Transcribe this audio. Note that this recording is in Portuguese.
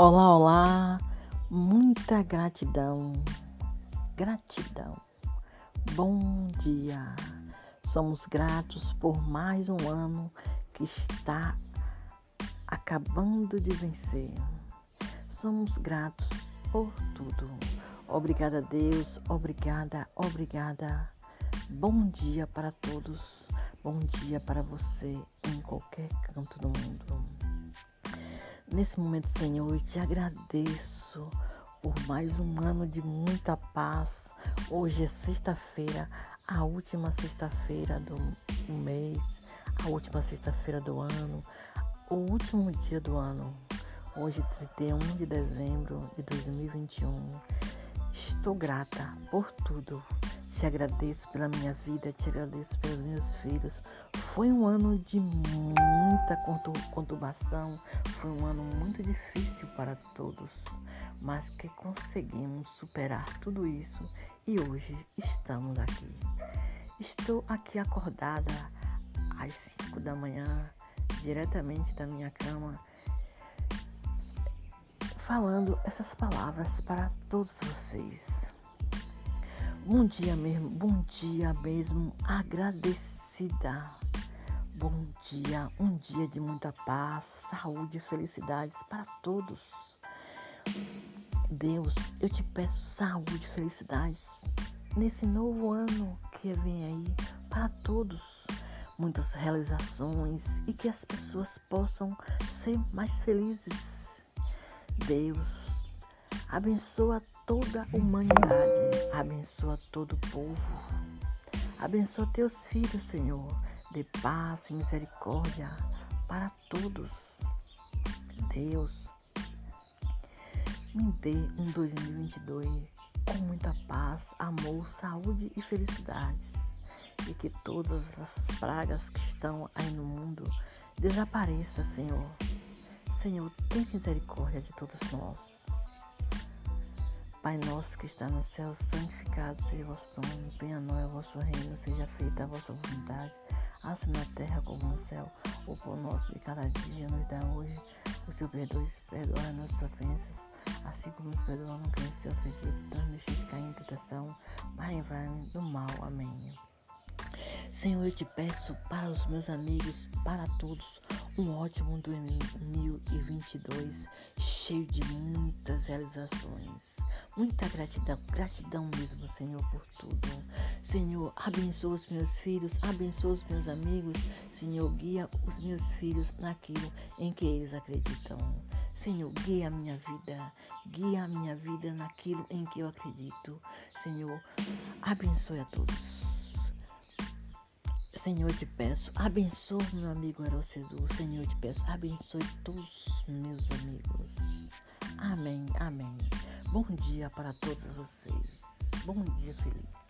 Olá, olá, muita gratidão, gratidão. Bom dia. Somos gratos por mais um ano que está acabando de vencer. Somos gratos por tudo. Obrigada, Deus. Obrigada, obrigada. Bom dia para todos. Bom dia para você em qualquer canto do mundo. Nesse momento, Senhor, eu te agradeço por mais um ano de muita paz. Hoje é sexta-feira, a última sexta-feira do mês, a última sexta-feira do ano, o último dia do ano. Hoje, 31 de dezembro de 2021. Estou grata por tudo. Te agradeço pela minha vida, te agradeço pelos meus filhos. Foi um ano de muita conturbação, foi um ano muito difícil para todos, mas que conseguimos superar tudo isso e hoje estamos aqui. Estou aqui acordada às 5 da manhã, diretamente da minha cama, falando essas palavras para todos vocês. Bom dia mesmo, bom dia mesmo, agradecida Bom dia, um dia de muita paz, saúde e felicidades para todos. Deus, eu te peço saúde e felicidades nesse novo ano que vem aí para todos. Muitas realizações e que as pessoas possam ser mais felizes. Deus, abençoa toda a humanidade, abençoa todo o povo, abençoa teus filhos, Senhor de paz e misericórdia para todos. Deus, me dê um 2022 com muita paz, amor, saúde e felicidades. E que todas as pragas que estão aí no mundo desapareçam, Senhor. Senhor, tem misericórdia de todos nós. Pai nosso que está no céu, santificado seja o vosso nome, venha a nós o vosso reino, seja feita a vossa vontade assim na terra como no céu. O pão nosso de cada dia nos dá hoje. O Senhor perdoe e perdoa nossas ofensas, assim como nos perdoamos que nos tem ofendido. Não nos cair em tentação, mas livrai-me do mal. Amém. Senhor, eu te peço para os meus amigos, para todos, um ótimo 2022, cheio de muitas realizações. Muita gratidão, gratidão mesmo, Senhor, por tudo. Senhor, abençoa os meus filhos, abençoa os meus amigos. Senhor, guia os meus filhos naquilo em que eles acreditam. Senhor, guia a minha vida, guia a minha vida naquilo em que eu acredito. Senhor, abençoe a todos. Senhor, te peço, abençoe meu amigo Erocesu. Senhor, te peço, abençoe todos meus amigos. Amém, amém. Bom dia para todos vocês. Bom dia, feliz.